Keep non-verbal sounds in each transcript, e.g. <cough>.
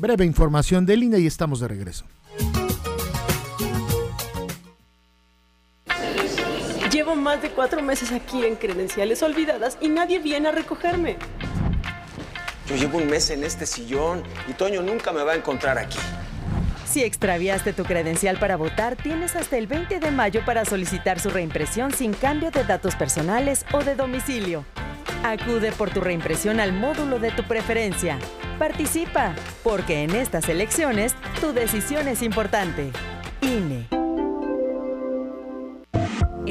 Breve información de INE y estamos de regreso. Llevo más de cuatro meses aquí en credenciales olvidadas y nadie viene a recogerme. Yo llevo un mes en este sillón y Toño nunca me va a encontrar aquí. Si extraviaste tu credencial para votar, tienes hasta el 20 de mayo para solicitar su reimpresión sin cambio de datos personales o de domicilio. Acude por tu reimpresión al módulo de tu preferencia. Participa, porque en estas elecciones tu decisión es importante. INE.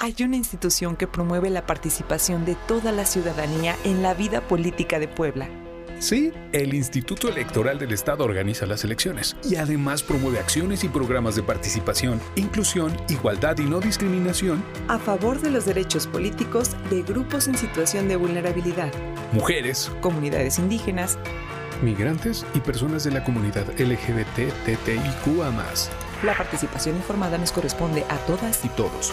hay una institución que promueve la participación de toda la ciudadanía en la vida política de Puebla. Sí, el Instituto Electoral del Estado organiza las elecciones y además promueve acciones y programas de participación, inclusión, igualdad y no discriminación a favor de los derechos políticos de grupos en situación de vulnerabilidad, mujeres, comunidades indígenas, migrantes y personas de la comunidad LGBTTIQA. La participación informada nos corresponde a todas y todos.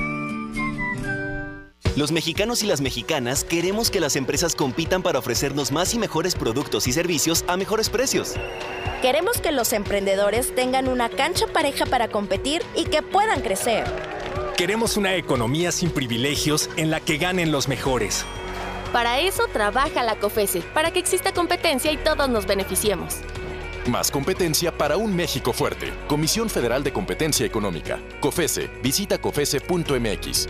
Los mexicanos y las mexicanas queremos que las empresas compitan para ofrecernos más y mejores productos y servicios a mejores precios. Queremos que los emprendedores tengan una cancha pareja para competir y que puedan crecer. Queremos una economía sin privilegios en la que ganen los mejores. Para eso trabaja la COFESE, para que exista competencia y todos nos beneficiemos. Más competencia para un México fuerte. Comisión Federal de Competencia Económica. COFESE. Visita COFESE.mx.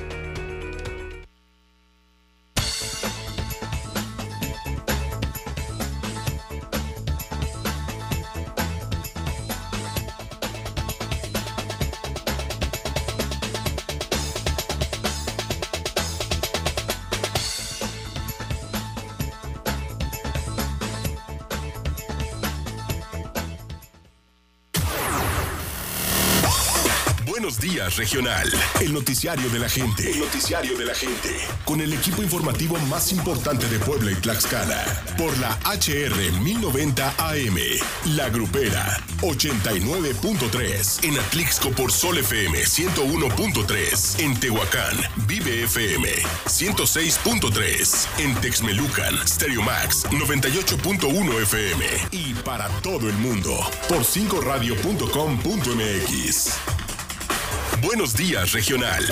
regional. El noticiario de la gente. El noticiario de la gente. Con el equipo informativo más importante de Puebla y Tlaxcala. Por la HR 1090 AM. La Grupera 89.3. En Atlixco por Sol FM 101.3. En Tehuacán, Vive FM 106.3. En Texmelucan, Stereo Max 98.1 FM. Y para todo el mundo por 5radio.com.mx. Buenos días, regional.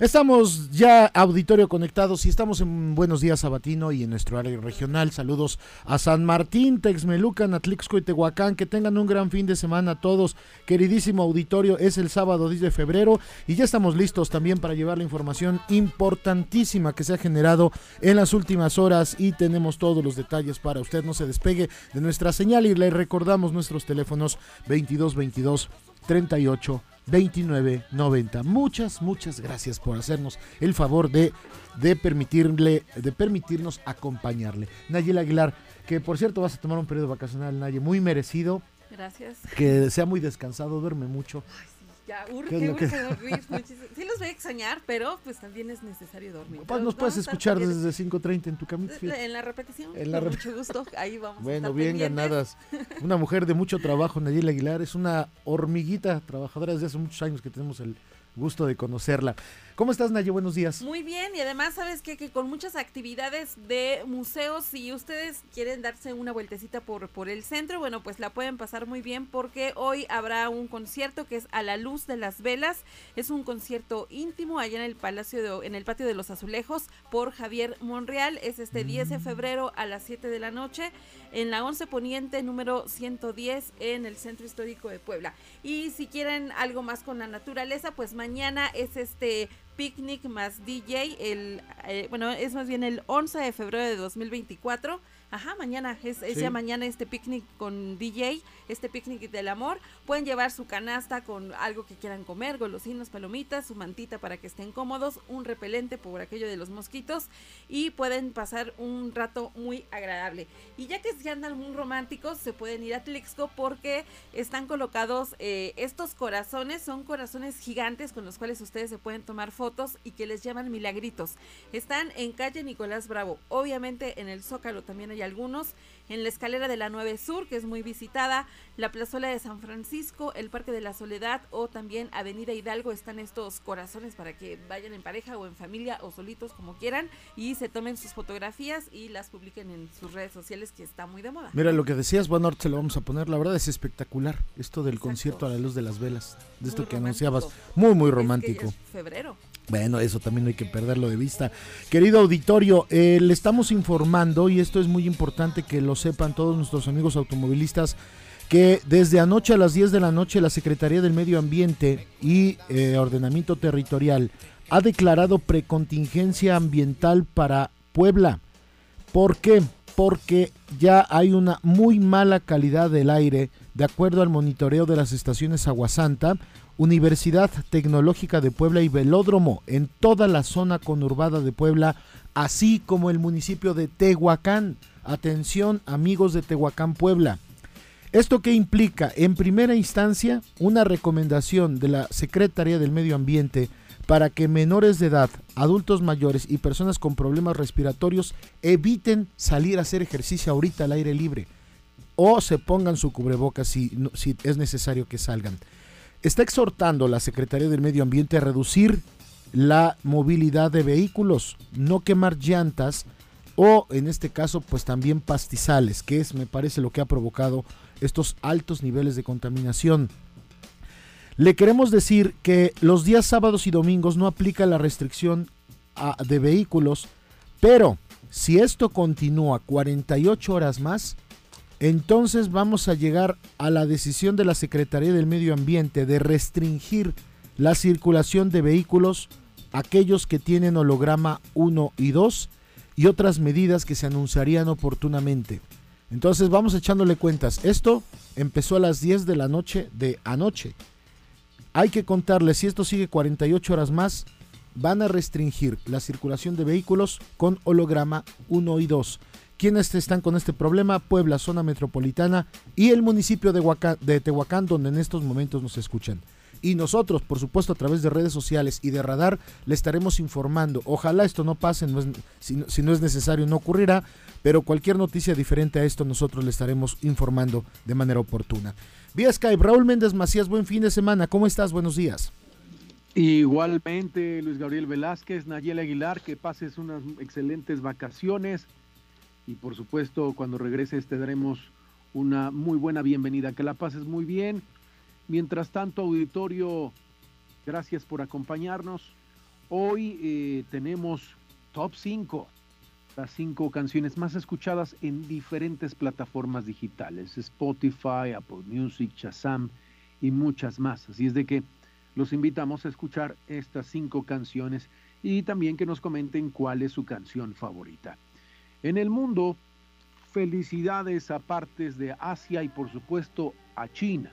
Estamos ya auditorio conectados y estamos en Buenos Días Sabatino y en nuestro área regional. Saludos a San Martín, Texmelucan, Atlixco y Tehuacán. Que tengan un gran fin de semana todos. Queridísimo auditorio, es el sábado 10 de febrero y ya estamos listos también para llevar la información importantísima que se ha generado en las últimas horas y tenemos todos los detalles para usted. No se despegue de nuestra señal y le recordamos nuestros teléfonos 2222 38 29 90. Muchas, muchas gracias por hacernos el favor de, de, permitirle, de permitirnos acompañarle. Nayel Aguilar, que por cierto vas a tomar un periodo vacacional, Nayel, muy merecido. Gracias. Que sea muy descansado, duerme mucho. Ya, ¿Qué urge, urge que- dormir muchísimo. Sí los voy a extrañar, pero pues también es necesario dormir. Pues nos puedes a escuchar desde 5.30 en tu camita. fíjate. En la repetición, En la con mucho gusto, ahí vamos a Bueno, estar bien pendientes. ganadas. Una mujer de mucho trabajo, Nayel Aguilar, es una hormiguita trabajadora desde hace muchos años que tenemos el gusto de conocerla. ¿Cómo estás, Nayel? Buenos días. Muy bien, y además, ¿sabes qué? Que con muchas actividades de museos, si ustedes quieren darse una vueltecita por, por el centro, bueno, pues la pueden pasar muy bien porque hoy habrá un concierto que es A la Luz de las Velas. Es un concierto íntimo allá en el Palacio de- en el Patio de los Azulejos por Javier Monreal. Es este 10 de febrero a las 7 de la noche en la 11 Poniente número 110 en el Centro Histórico de Puebla. Y si quieren algo más con la naturaleza, pues mañana es este picnic más DJ, el, eh, bueno, es más bien el 11 de febrero de 2024. Ajá, mañana, es, es Sí. ya mañana este picnic con DJ, este picnic del amor. Pueden llevar su canasta con algo que quieran comer, golosinas, palomitas, su mantita para que estén cómodos, un repelente por aquello de los mosquitos y pueden pasar un rato muy agradable. Y ya que se andan muy románticos, se pueden ir a Tlixco porque están colocados eh, estos corazones, son corazones gigantes con los cuales ustedes se pueden tomar fotos y que les llaman milagritos. Están en calle Nicolás Bravo, obviamente en el Zócalo también hay algunos, en la escalera de la 9 Sur, que es muy visitada, la plazuela de San Francisco, el Parque de la Soledad o también Avenida Hidalgo están estos corazones para que vayan en pareja o en familia o solitos como quieran y se tomen sus fotografías y las publiquen en sus redes sociales que está muy de moda. Mira lo que decías, bueno, ahorita se lo vamos a poner. La verdad es espectacular esto del concierto a la luz de las velas, de esto Muy que romántico. anunciabas. Muy, muy Es que ya romántico. febrero. Bueno, eso también no hay que perderlo de vista. Querido auditorio, eh, le estamos informando, y esto es muy importante que lo sepan todos nuestros amigos automovilistas, que desde anoche a las 10 de la noche la Secretaría del Medio Ambiente y eh, Ordenamiento Territorial ha declarado precontingencia ambiental para Puebla. ¿Por qué? Porque ya hay una muy mala calidad del aire, de acuerdo al monitoreo de las estaciones Aguasanta, Universidad Tecnológica de Puebla y Velódromo en toda la zona conurbada de Puebla, así como el municipio de Tehuacán. Atención amigos de Tehuacán, Puebla. ¿Esto qué implica? En primera instancia, una recomendación de la Secretaría del Medio Ambiente para que menores de edad, adultos mayores y personas con problemas respiratorios eviten salir a hacer ejercicio ahorita al aire libre o se pongan su cubrebocas si, si es necesario que salgan. Está exhortando la Secretaría del Medio Ambiente a reducir la movilidad de vehículos, no quemar llantas o en este caso pues también pastizales, que es me parece lo que ha provocado estos altos niveles de contaminación. Le queremos decir que los días sábados y domingos no aplica la restricción de vehículos, pero si esto continúa 48 horas más, entonces vamos a llegar a la decisión de la Secretaría del Medio Ambiente de restringir la circulación de vehículos, aquellos que tienen holograma 1 y 2, y otras medidas que se anunciarían oportunamente. Entonces vamos echándole cuentas. Esto empezó a las 10 de la noche de anoche. Hay que contarle, si esto sigue 48 horas más, van a restringir la circulación de vehículos con holograma 1 y 2. ¿Quiénes están con este problema? Puebla, zona metropolitana y el municipio de, Tehuacán, donde en estos momentos nos escuchan. Y nosotros, por supuesto, a través de redes sociales y de radar, le estaremos informando. Ojalá esto no pase, si, si, no es necesario, no ocurrirá, pero cualquier noticia diferente a esto, nosotros le estaremos informando de manera oportuna. Vía Skype, Raúl Méndez Macías, buen fin de semana. ¿Cómo estás? Buenos días. Igualmente, Luis Gabriel Velázquez, Nayel Aguilar, que pases unas excelentes vacaciones y por supuesto cuando regreses te daremos una muy buena bienvenida, que la pases muy bien. Mientras tanto, auditorio, gracias por acompañarnos. Hoy eh, tenemos top 5, las 5 canciones más escuchadas en diferentes plataformas digitales, Spotify, Apple Music, Shazam y muchas más. Así es de que los invitamos a escuchar estas cinco canciones y también que nos comenten cuál es su canción favorita. En el mundo, felicidades a partes de Asia y por supuesto a China.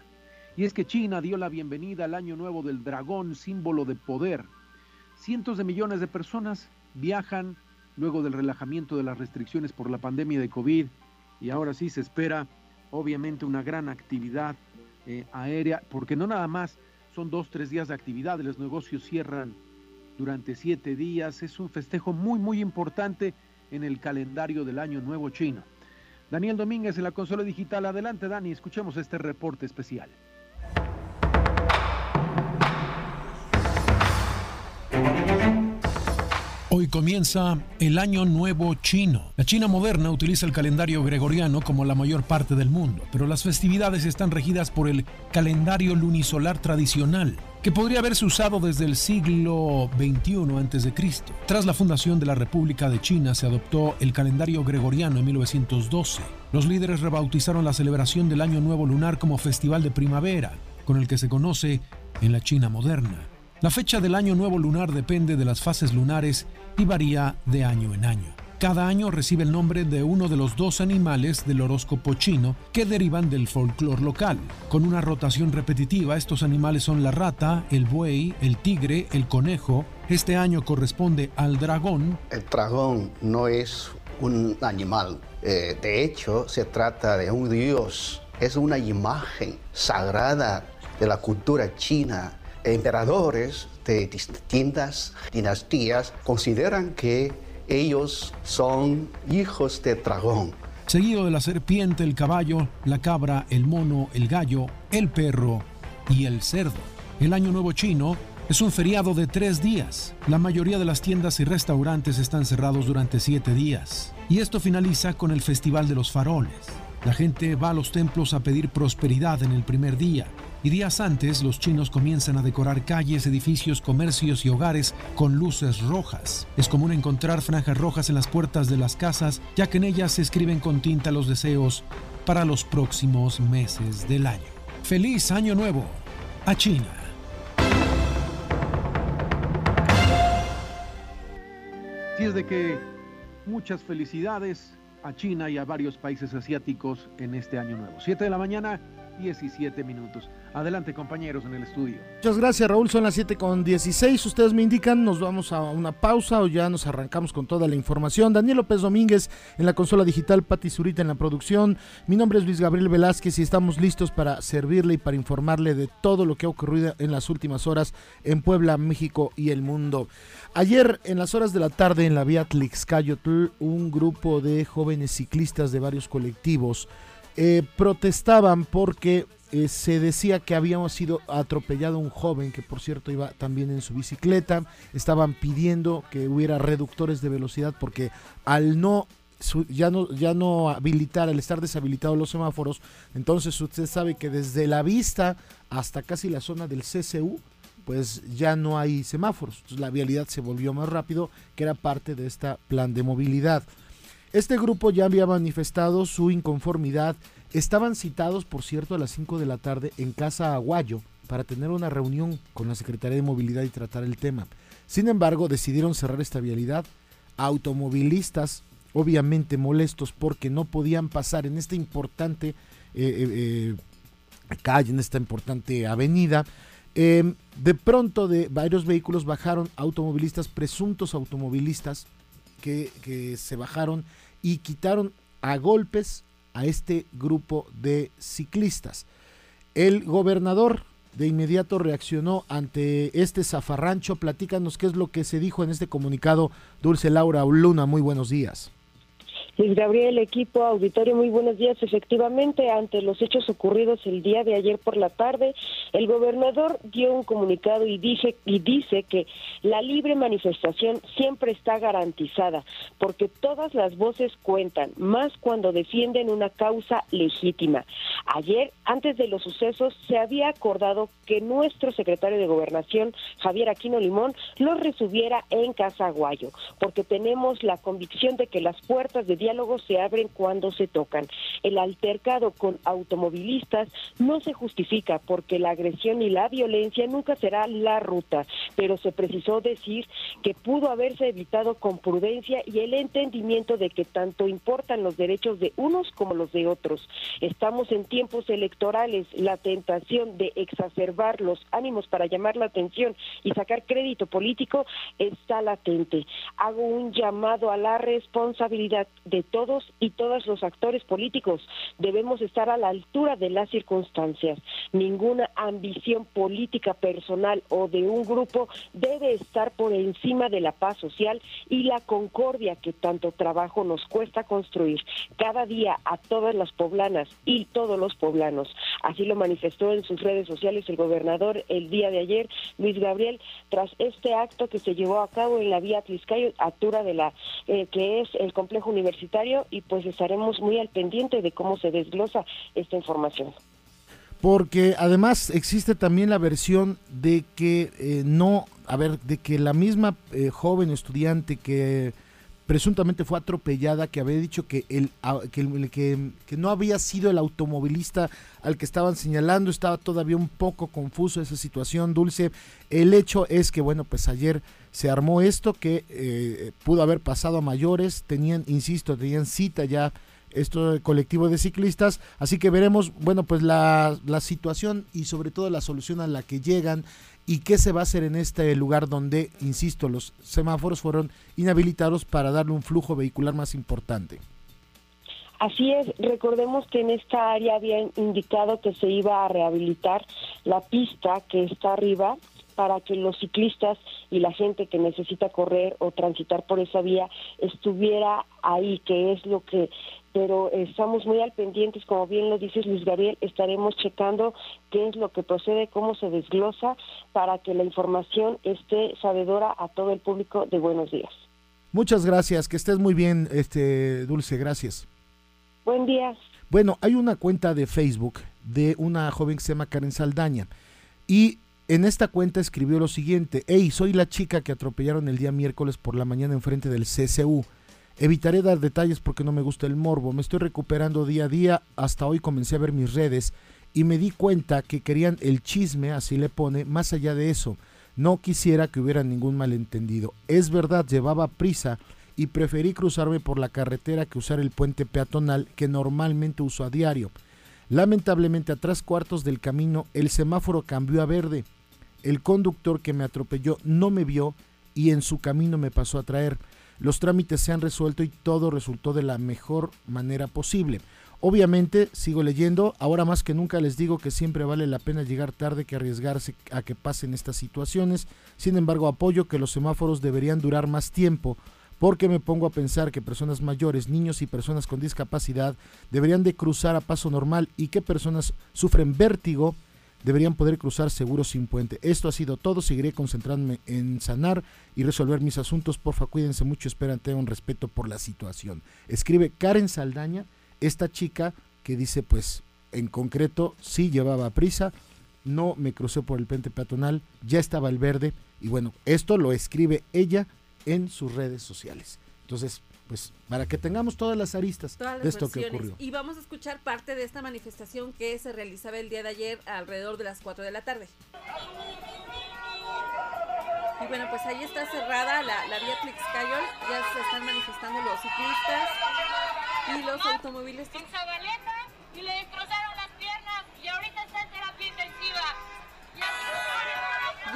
Y es que China dio la bienvenida al Año Nuevo del Dragón, símbolo de poder. Cientos de millones de personas viajan luego del relajamiento de las restricciones por la pandemia de COVID y ahora sí se espera obviamente una gran actividad eh, aérea, porque no nada más son dos, tres días de actividad, los negocios cierran durante siete días, es un festejo muy, muy importante en el calendario del Año Nuevo Chino. Daniel Domínguez en la consola digital. Adelante, Dani, escuchemos este reporte especial. Hoy comienza el Año Nuevo Chino. La China moderna utiliza el calendario gregoriano como la mayor parte del mundo, pero las festividades están regidas por el calendario lunisolar tradicional, que podría haberse usado desde el siglo XXI a.C. Tras la fundación de la República de China se adoptó el calendario gregoriano en 1912. Los líderes rebautizaron la celebración del Año Nuevo Lunar como Festival de Primavera, con el que se conoce en la China moderna. La fecha del año nuevo lunar depende de las fases lunares y varía de año en año. Cada año recibe el nombre de uno de los dos animales del horóscopo chino que derivan del folclore local. Con una rotación repetitiva, estos animales son la rata, el buey, el tigre, el conejo. Este año corresponde al dragón. El dragón no es un animal. Eh, de hecho, se trata de un dios. Es una imagen sagrada de la cultura china emperadores de distintas dinastías consideran que ellos son hijos de dragón. Seguido de la serpiente, el caballo, la cabra, el mono, el gallo, el perro y el cerdo. El Año Nuevo Chino es un feriado de tres días. La mayoría de las tiendas y restaurantes están cerrados durante siete días. Y esto finaliza con el Festival de los Faroles. La gente va a los templos a pedir prosperidad en el primer día y días antes los chinos comienzan a decorar calles, edificios, comercios y hogares con luces rojas. Es común encontrar franjas rojas en las puertas de las casas, ya que en ellas se escriben con tinta los deseos para los próximos meses del año. ¡Feliz Año Nuevo! A China. Y es de que muchas felicidades a China y a varios países asiáticos en este año nuevo. 7 de la mañana, 17 minutos. Adelante, compañeros, en el estudio. Muchas gracias, Raúl. Son las 7 con 16. Ustedes me indican, nos vamos a una pausa o ya nos arrancamos con toda la información. Daniel López Domínguez en la consola digital, Pati Zurita en la producción. Mi nombre es Luis Gabriel Velázquez y estamos listos para servirle y para informarle de todo lo que ha ocurrido en las últimas horas en Puebla, México y el mundo. Ayer, en las horas de la tarde, en la vía Tlixcayotl, un grupo de jóvenes ciclistas de varios colectivos eh, protestaban porque eh, se decía que habíamos sido atropellado un joven que por cierto iba también en su bicicleta. Estaban pidiendo que hubiera reductores de velocidad porque al no ya no ya no habilitar, al estar deshabilitados los semáforos, entonces usted sabe que desde la vista hasta casi la zona del CCU pues ya no hay semáforos. la vialidad se volvió más rápido, que era parte de este plan de movilidad. Este grupo ya había manifestado su inconformidad. Estaban citados, por cierto, a las 5 de la tarde en Casa Aguayo para tener una reunión con la Secretaría de Movilidad y tratar el tema. Sin embargo, decidieron cerrar esta vialidad automovilistas obviamente molestos porque no podían pasar en esta importante eh, calle, en esta importante avenida. Em, de pronto de varios vehículos bajaron automovilistas, presuntos automovilistas, que se bajaron y quitaron a golpes a este grupo de ciclistas. El gobernador de inmediato reaccionó ante este zafarrancho. Platícanos qué es lo que se dijo en este comunicado. Dulce Laura Luna, muy buenos días. Luis Gabriel, equipo auditorio, muy buenos días. Efectivamente, ante los hechos ocurridos el día de ayer por la tarde, el gobernador dio un comunicado y dice, y dice que la libre manifestación siempre está garantizada, porque todas las voces cuentan, más cuando defienden una causa legítima. Ayer, antes de los sucesos, se había acordado que nuestro secretario de Gobernación, Javier Aquino Limón, lo recibiera en Casaguayo, porque tenemos la convicción de que las puertas de diálogos se abren cuando se tocan. El altercado con automovilistas no se justifica porque la agresión y la violencia nunca será la ruta, pero se precisó decir que pudo haberse evitado con prudencia y el entendimiento de que tanto importan los derechos de unos como los de otros. Estamos en tiempos electorales, la tentación de exacerbar los ánimos para llamar la atención y sacar crédito político está latente. Hago un llamado a la responsabilidad de todos y todos los actores políticos. Debemos estar a la altura de las circunstancias. Ninguna ambición política personal o de un grupo debe estar por encima de la paz social y la concordia que tanto trabajo nos cuesta construir cada día a todas las poblanas y todos los poblanos. Así lo manifestó en sus redes sociales el gobernador el día de ayer, Luis Gabriel, tras este acto que se llevó a cabo en la vía Tliscayo, altura de la eh, que es el complejo universitario y pues estaremos muy al pendiente de cómo se desglosa esta información. Porque además existe también la versión de que eh, no, a ver, de que la misma eh, joven estudiante que presuntamente fue atropellada, que había dicho que, el, que, que, no había sido el automovilista al que estaban señalando, estaba todavía un poco confuso esa situación, Dulce. El hecho es que, bueno, pues ayer se armó esto que eh, pudo haber pasado a mayores, tenían, insisto, tenían cita ya esto colectivo de ciclistas, así que veremos, bueno, pues la, la situación y sobre todo la solución a la que llegan y qué se va a hacer en este lugar donde, insisto, los semáforos fueron inhabilitados para darle un flujo vehicular más importante. Así es, recordemos que en esta área habían indicado que se iba a rehabilitar la pista que está arriba para que los ciclistas y la gente que necesita correr o transitar por esa vía estuviera ahí, que es lo que pero estamos muy al pendientes, como bien lo dices Luis Gabriel, estaremos checando qué es lo que procede, cómo se desglosa, para que la información esté sabedora a todo el público de buenos días. Muchas gracias, que estés muy bien, este Dulce, gracias. Buen día. Bueno, hay una cuenta de Facebook de una joven que se llama Karen Saldaña y en esta cuenta escribió lo siguiente, hey, soy la chica que atropellaron el día miércoles por la mañana enfrente del CCU. Evitaré dar detalles porque no me gusta el morbo. Me estoy recuperando día a día. Hasta hoy comencé a ver mis redes y me di cuenta que querían el chisme, así le pone, más allá de eso. No quisiera que hubiera ningún malentendido. Es verdad, llevaba prisa y preferí cruzarme por la carretera que usar el puente peatonal que normalmente uso a diario. Lamentablemente a tres cuartos del camino el semáforo cambió a verde. El conductor que me atropelló no me vio y en su camino me pasó a traer los trámites se han resuelto y todo resultó de la mejor manera posible. Obviamente, sigo leyendo, ahora más que nunca les digo que siempre vale la pena llegar tarde que arriesgarse a que pasen estas situaciones. Sin embargo, apoyo que los semáforos deberían durar más tiempo porque me pongo a pensar que personas mayores, niños y personas con discapacidad deberían de cruzar a paso normal y que personas sufren vértigo deberían poder cruzar seguros sin puente. Esto ha sido todo, seguiré concentrándome en sanar y resolver mis asuntos. Porfa, cuídense mucho, esperan tengan un respeto por la situación. Escribe Karen Saldaña, esta chica que dice pues en concreto sí llevaba prisa, no me crucé por el puente peatonal, ya estaba el verde y bueno, esto lo escribe ella en sus redes sociales. Entonces, pues para que tengamos todas las aristas de esto que ocurrió. Y vamos a escuchar parte de esta manifestación que se realizaba el día de ayer alrededor de las 4 de la tarde. Y bueno, pues ahí está cerrada la, la vía Tlixcayol, ya se están manifestando los ciclistas y los automovilistas.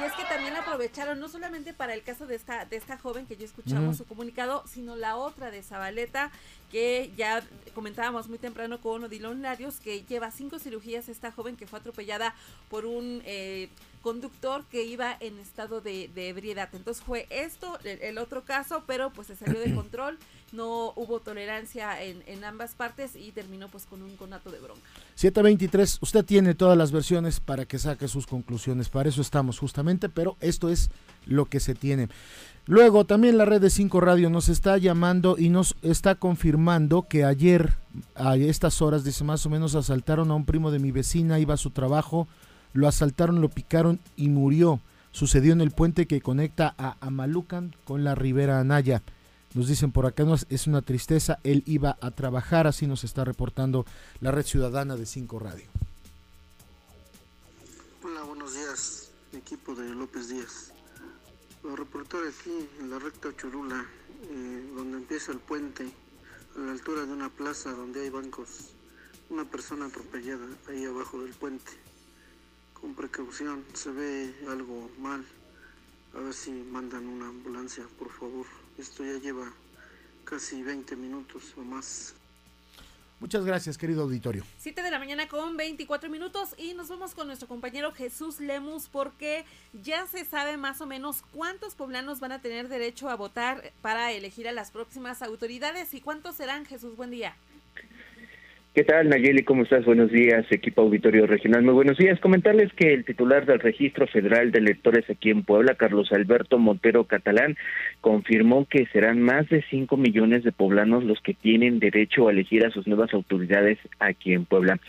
Y es que también aprovecharon no solamente para el caso de esta de esta joven que ya escuchamos su comunicado, sino la otra de Zabaleta que ya comentábamos muy temprano con Odilon Larios que lleva cinco cirugías esta joven que fue atropellada por un eh, conductor que iba en estado de, de ebriedad. Entonces fue esto el, el otro caso, pero pues se salió de <clears throat> control, no hubo tolerancia en, en ambas partes y terminó pues con un conato de bronca. 723, usted tiene todas las versiones para que saque sus conclusiones. Para eso estamos justamente, pero esto es lo que se tiene. Luego también la red de 5 Radio nos está llamando y nos está confirmando que ayer a estas horas, dice más o menos, asaltaron a un primo de mi vecina, iba a su trabajo, lo asaltaron, lo picaron y murió. Sucedió en el puente que conecta a Amalucan con la Ribera Anaya. Nos dicen por acá, no, es una tristeza, él iba a trabajar, así nos está reportando la red ciudadana de 5 Radio. Hola, buenos días, equipo de López Díaz. Los reportero aquí en la recta Churula, eh, donde empieza el puente, a la altura de una plaza donde hay bancos. Una persona atropellada ahí abajo del puente. Con precaución, se ve algo mal. A ver si mandan una ambulancia, por favor. Esto ya lleva casi 20 minutos o más. Muchas gracias, querido auditorio. 7 de la mañana con 24 minutos y nos vamos con nuestro compañero Jesús Lemus porque ya se sabe más o menos cuántos poblanos van a tener derecho a votar para elegir a las próximas autoridades y cuántos serán. Jesús, buen día. ¿Qué tal, Nayeli? ¿Cómo estás? Buenos días, equipo auditorio regional. Muy buenos días. Comentarles que el titular del Registro Federal de Electores aquí en Puebla, Carlos Alberto Montero Catalán, confirmó que serán más de 5 millones de poblanos los que tienen derecho a elegir a sus nuevas autoridades aquí en Puebla.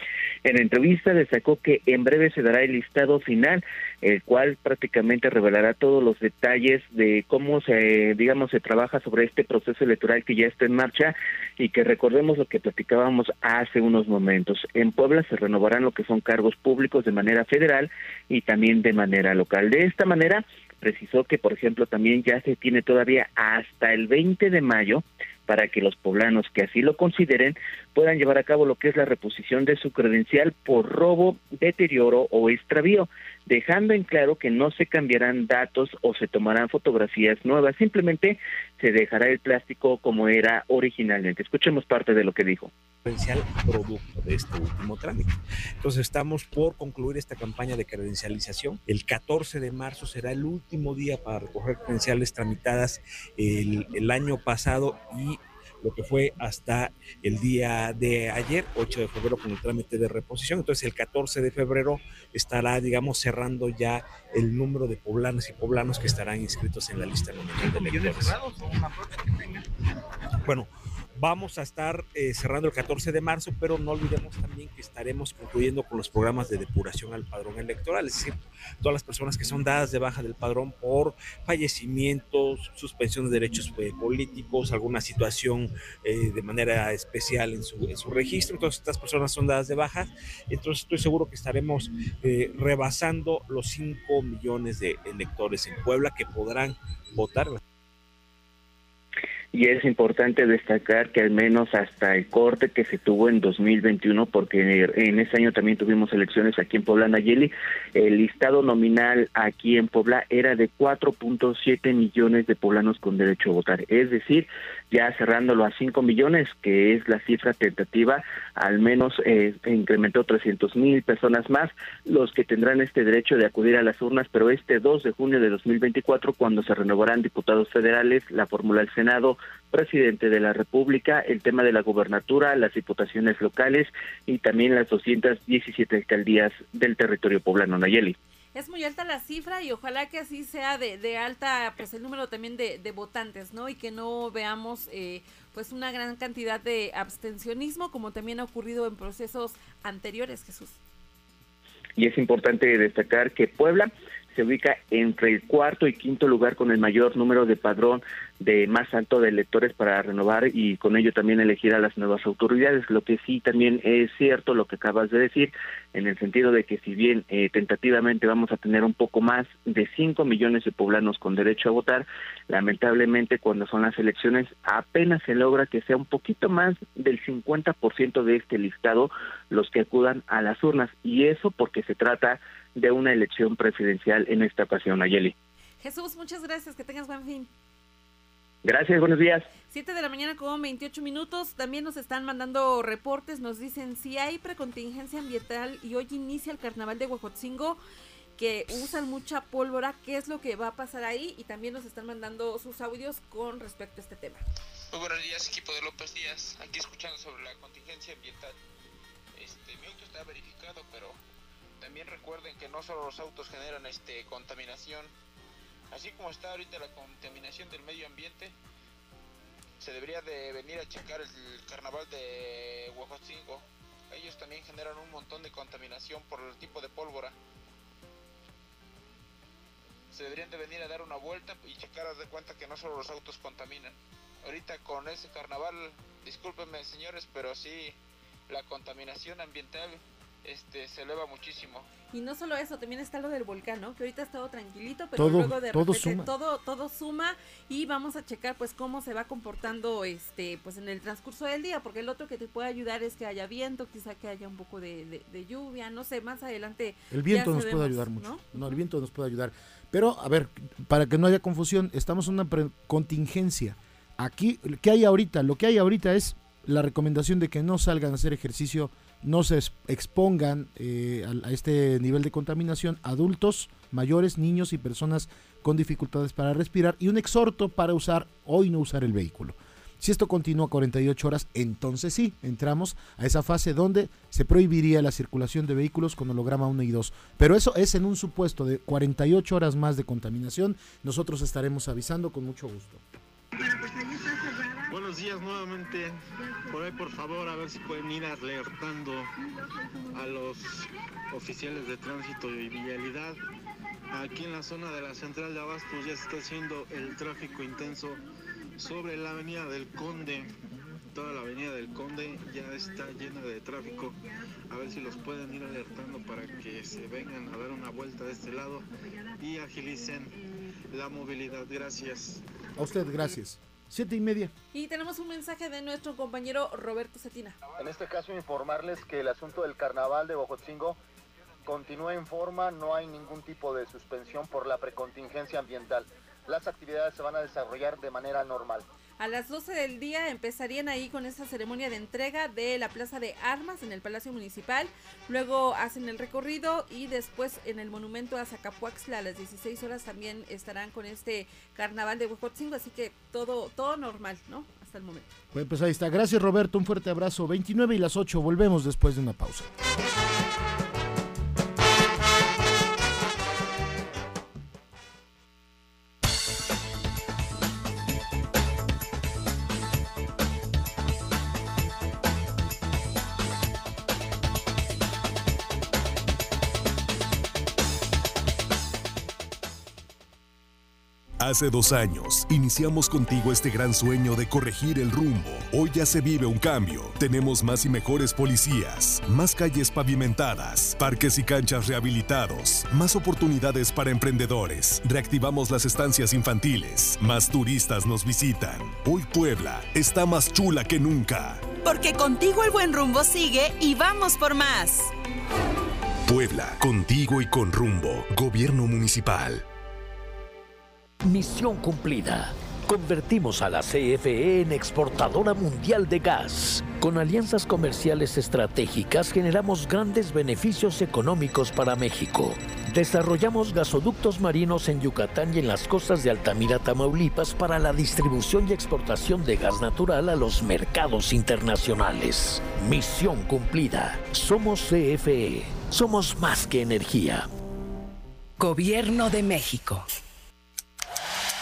En entrevista destacó que en breve se dará el listado final, el cual prácticamente revelará todos los detalles de cómo se, digamos, se trabaja sobre este proceso electoral que ya está en marcha y que recordemos lo que platicábamos hace unos momentos. En Puebla se renovarán lo que son cargos públicos de manera federal y también de manera local. De esta manera, precisó que, por ejemplo, también ya se tiene todavía hasta el 20 de mayo para que los poblanos que así lo consideren puedan llevar a cabo lo que es la reposición de su credencial por robo, deterioro o extravío, dejando en claro que no se cambiarán datos o se tomarán fotografías nuevas, simplemente se dejará el plástico como era originalmente. Escuchemos parte de lo que dijo. Credencial producto de este último trámite. Entonces estamos por concluir esta campaña de credencialización. El 14 de marzo será el último día para recoger credenciales tramitadas el, el año pasado y lo que fue hasta el día de ayer, 8 de febrero, con el trámite de reposición. Entonces, el 14 de febrero estará, digamos, cerrando ya el número de poblanas y poblanos que estarán inscritos en la lista nominal de electores. Bueno, vamos a estar eh, cerrando el 14 de marzo, pero no olvidemos también que estaremos concluyendo con los programas de depuración al padrón electoral, es decir, todas las personas que son dadas de baja del padrón por fallecimientos, suspensión de derechos eh, políticos, alguna situación eh, de manera especial en su, registro, entonces estas personas son dadas de baja, entonces estoy seguro que estaremos eh, rebasando los 5 millones de electores en Puebla que podrán votar y es importante destacar que al menos hasta el corte que se tuvo en 2021, porque en ese año también tuvimos elecciones aquí en Puebla, Nayeli, el listado nominal aquí en Puebla era de 4.7 millones de poblanos con derecho a votar, es decir, ya cerrándolo a 5 millones, que es la cifra tentativa, al menos eh, incrementó 300 mil personas más los que tendrán este derecho de acudir a las urnas, pero este 2 de junio de 2024, cuando se renovarán diputados federales, la fórmula del Senado, presidente de la República, el tema de la gobernatura, las diputaciones locales y también las 217 alcaldías del territorio poblano, Nayeli. Es muy alta la cifra y ojalá que así sea de, de alta pues el número también de, de votantes, ¿no? Y que no veamos eh, pues una gran cantidad de abstencionismo como también ha ocurrido en procesos anteriores, Jesús. Y es importante destacar que Puebla se ubica entre el cuarto y quinto lugar con el mayor número de padrón de más alto de electores para renovar y con ello también elegir a las nuevas autoridades. Lo que sí también es cierto lo que acabas de decir, en el sentido de que si bien eh, tentativamente vamos a tener un poco más de 5 millones de poblanos con derecho a votar, lamentablemente cuando son las elecciones apenas se logra que sea un poquito más del 50% de este listado los que acudan a las urnas y eso porque se trata de una elección presidencial en esta ocasión, Ayeli. Jesús, muchas gracias, que tengas buen fin. Gracias, buenos días. 7 de la mañana con 28 minutos. También nos están mandando reportes. Nos dicen si hay precontingencia ambiental y hoy inicia el carnaval de Huejotzingo que usan mucha pólvora. ¿Qué es lo que va a pasar ahí? Y también nos están mandando sus audios con respecto a este tema. Muy buenos días, equipo de López Díaz. Aquí escuchando sobre la contingencia ambiental. Este, mi auto está verificado, pero también recuerden que no solo los autos generan este contaminación, así como está ahorita la contaminación del medio ambiente, se debería de venir a checar el carnaval de Huejotzingo. Ellos también generan un montón de contaminación por el tipo de pólvora. Se deberían de venir a dar una vuelta y checar de cuenta que no solo los autos contaminan. Ahorita con ese carnaval, discúlpenme señores, pero sí, la contaminación ambiental este, se eleva muchísimo. Y no solo eso, también está lo del volcán, ¿no? Que ahorita ha estado tranquilito, pero luego de todo repente suma. todo todo suma y vamos a checar pues cómo se va comportando este pues en el transcurso del día, porque el otro que te puede ayudar es que haya viento, quizá que haya un poco de, lluvia, no sé, más adelante. El viento nos puede ayudar mucho. ¿no? el viento nos puede ayudar. Pero a ver, para que no haya confusión, estamos en una contingencia. Aquí, ¿qué hay ahorita? Lo que hay ahorita es la recomendación de que no salgan a hacer ejercicio no se expongan eh, a, este nivel de contaminación adultos, mayores, niños y personas con dificultades para respirar y un exhorto para usar hoy no usar el vehículo. Si esto continúa 48 horas, entonces sí, entramos a esa fase donde se prohibiría la circulación de vehículos con holograma 1 y 2. Pero eso es en un supuesto de 48 horas más de contaminación. Nosotros estaremos avisando con mucho gusto. Buenos días nuevamente. Por ahí, por favor, a ver si pueden ir alertando a los oficiales de tránsito y vialidad. Aquí en la zona de la central de Abastos ya se está haciendo el tráfico intenso sobre la avenida del Conde. Toda la avenida del Conde ya está llena de tráfico. A ver si los pueden ir alertando para que se vengan a dar una vuelta de este lado y agilicen la movilidad. Gracias. A usted, gracias. Siete y media. Y tenemos un mensaje de nuestro compañero Roberto Cetina. En este caso informarles que el asunto del carnaval de Bojotzingo continúa en forma, no hay ningún tipo de suspensión por la precontingencia ambiental. Las actividades se van a desarrollar de manera normal. A las 12 del día empezarían ahí con esa ceremonia de entrega de la Plaza de Armas en el Palacio Municipal. Luego hacen el recorrido y después en el monumento a Zacapuaxla a las 16 horas también estarán con este carnaval de Huejotzingo. Así que todo, todo normal, ¿no? Hasta el momento. Bueno, pues ahí está. Gracias Roberto, un fuerte abrazo. 29 y las 8, volvemos después de una pausa. Hace dos años, iniciamos contigo este gran sueño de corregir el rumbo. Hoy ya se vive un cambio. Tenemos más y mejores policías, más calles pavimentadas, parques y canchas rehabilitados, más oportunidades para emprendedores. Reactivamos las estancias infantiles, más turistas nos visitan. Hoy Puebla está más chula que nunca. Porque contigo el buen rumbo sigue y vamos por más. Puebla, contigo y con rumbo. Gobierno Municipal. Misión cumplida. Convertimos a la CFE en exportadora mundial de gas. Con alianzas comerciales estratégicas generamos grandes beneficios económicos para México. Desarrollamos gasoductos marinos en Yucatán y en las costas de Altamira, Tamaulipas para la distribución y exportación de gas natural a los mercados internacionales. Misión cumplida. Somos CFE. Somos más que energía. Gobierno de México.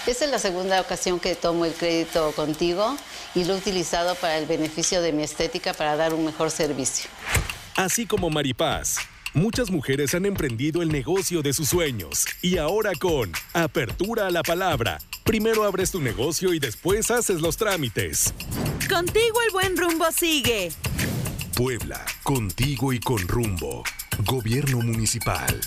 Esta es la segunda ocasión que tomo el crédito contigo y lo he utilizado para el beneficio de mi estética para dar un mejor servicio. Así como Maripaz, muchas mujeres han emprendido el negocio de sus sueños y ahora con Apertura a la Palabra Primero abres tu negocio y después haces los trámites. Contigo el buen rumbo sigue. Puebla, contigo y con rumbo. Gobierno Municipal.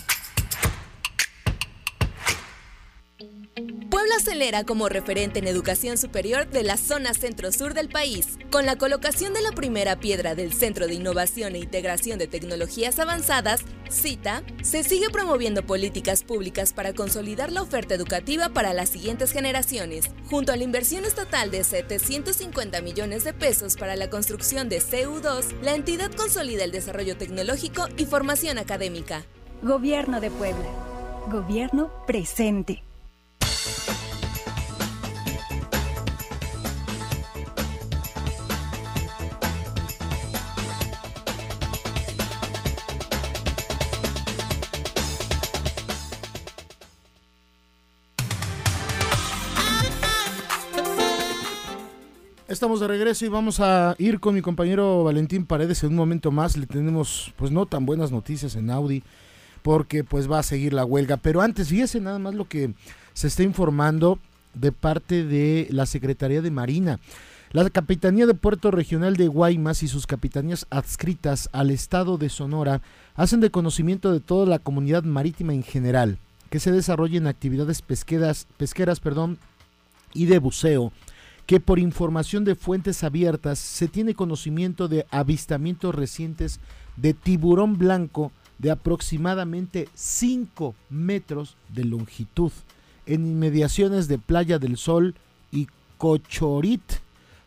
Puebla acelera como referente en educación superior de la zona centro-sur del país, con la colocación de la primera piedra del Centro de Innovación e Integración de Tecnologías Avanzadas, CITA, se sigue promoviendo políticas públicas para consolidar la oferta educativa para las siguientes generaciones, junto a la inversión estatal de 750 millones de pesos para la construcción de CU2, la entidad consolida el desarrollo tecnológico y formación académica. Gobierno de Puebla. Gobierno presente. Estamos de regreso y vamos a ir con mi compañero Valentín Paredes en un momento más. Le tenemos pues no tan buenas noticias en Audi porque pues va a seguir la huelga. Pero antes, fíjese nada más lo que se está informando de parte de la Secretaría de Marina. La Capitanía de Puerto Regional de Guaymas y sus capitanías adscritas al Estado de Sonora hacen de conocimiento de toda la comunidad marítima en general que se desarrollen actividades pesqueras, pesqueras perdón, y de buceo que por información de fuentes abiertas se tiene conocimiento de avistamientos recientes de tiburón blanco de aproximadamente 5 metros de longitud en inmediaciones de Playa del Sol y Cochorit,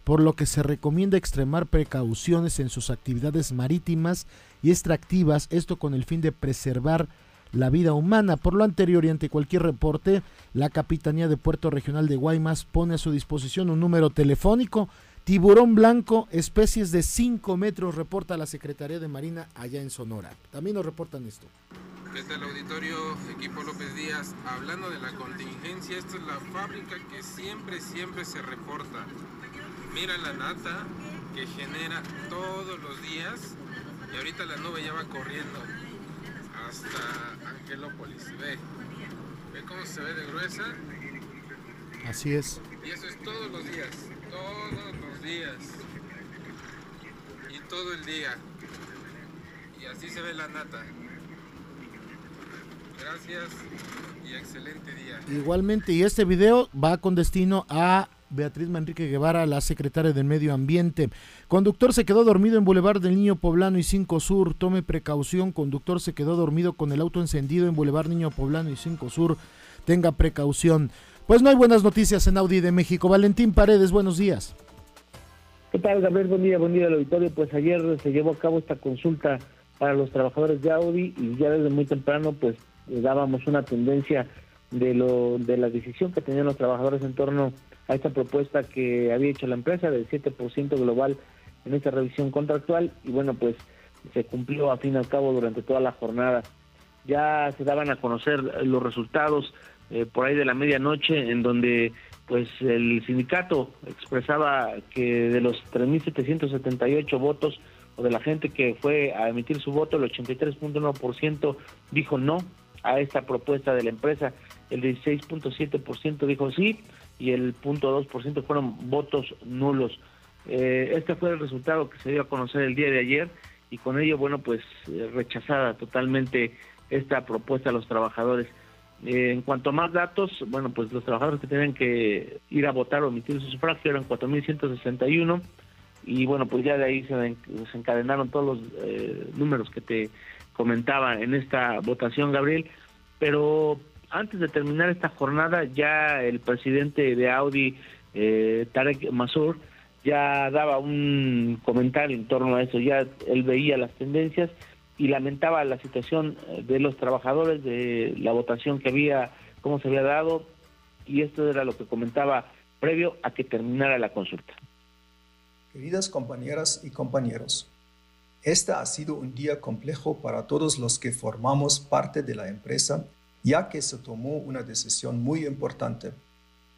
por lo que se recomienda extremar precauciones en sus actividades marítimas y extractivas, esto con el fin de preservar la vida humana. Por lo anterior y ante cualquier reporte, la Capitanía de Puerto Regional de Guaymas pone a su disposición un número telefónico. Tiburón blanco, especies de 5 metros, reporta la Secretaría de Marina allá en Sonora. También nos reportan esto. ¿Qué tal auditorio? Equipo López Díaz. Hablando de la contingencia, esta es la fábrica que siempre, siempre se reporta. Mira la nata que genera todos los días y ahorita la nube ya va corriendo hasta Angelópolis. Ve, ve cómo se ve de gruesa. Así es. Y eso es todos los días, todos los días. Y todo el día. Y así se ve la nata. Gracias y excelente día. Igualmente, y este video va con destino a Beatriz Manrique Guevara, la secretaria del Medio Ambiente. Conductor se quedó dormido en Boulevard del Niño Poblano y 5 Sur. Tome precaución. Conductor se quedó dormido con el auto encendido en Boulevard Niño Poblano y 5 Sur. Tenga precaución. Pues no hay buenas noticias en Audi de México. Valentín Paredes, buenos días. ¿Qué tal, Gabriel? Buen día, buen día al auditorio. Pues ayer se llevó a cabo esta consulta para los trabajadores de Audi y ya desde muy temprano pues dábamos una tendencia de lo de la decisión que tenían los trabajadores en torno a esta propuesta que había hecho la empresa del 7% global en esta revisión contractual y bueno, pues se cumplió a fin y al cabo durante toda la jornada. Ya se daban a conocer los resultados eh, por ahí de la medianoche en donde pues el sindicato expresaba que de los 3.778 votos o de la gente que fue a emitir su voto, el 83.1% dijo no a esta propuesta de la empresa, el 16.7% dijo sí y el 0.2% fueron votos nulos. Eh, este fue el resultado que se dio a conocer el día de ayer y con ello, bueno, pues eh, rechazada totalmente esta propuesta a los trabajadores. Eh, en cuanto a más datos, bueno, pues los trabajadores que tenían que ir a votar o emitir su sufragio eran 4.161 y bueno, pues ya de ahí se desencadenaron todos los números que te comentaba en esta votación, Gabriel. Pero antes de terminar esta jornada, ya el presidente de Audi, eh, Tarek Masur, ya daba un comentario en torno a eso, ya él veía las tendencias y lamentaba la situación eh, de los trabajadores, de la votación que había, cómo se había dado, y esto era lo que comentaba previo a que terminara la consulta. Queridas compañeras y compañeros, este ha sido un día complejo para todos los que formamos parte de la empresa ya que se tomó una decisión muy importante.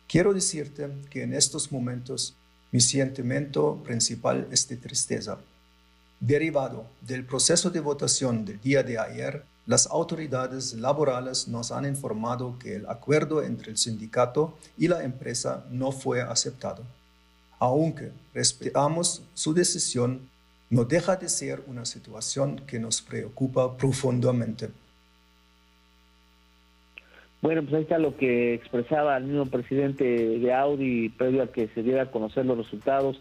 Quiero decirte que en estos momentos mi sentimiento principal es de tristeza. Derivado del proceso de votación del día de ayer, las autoridades laborales nos han informado que el acuerdo entre el sindicato y la empresa no fue aceptado. Aunque respetamos su decisión, no deja de ser una situación que nos preocupa profundamente. Bueno, pues ahí está lo que expresaba el mismo presidente de Audi previo a que se diera a conocer los resultados,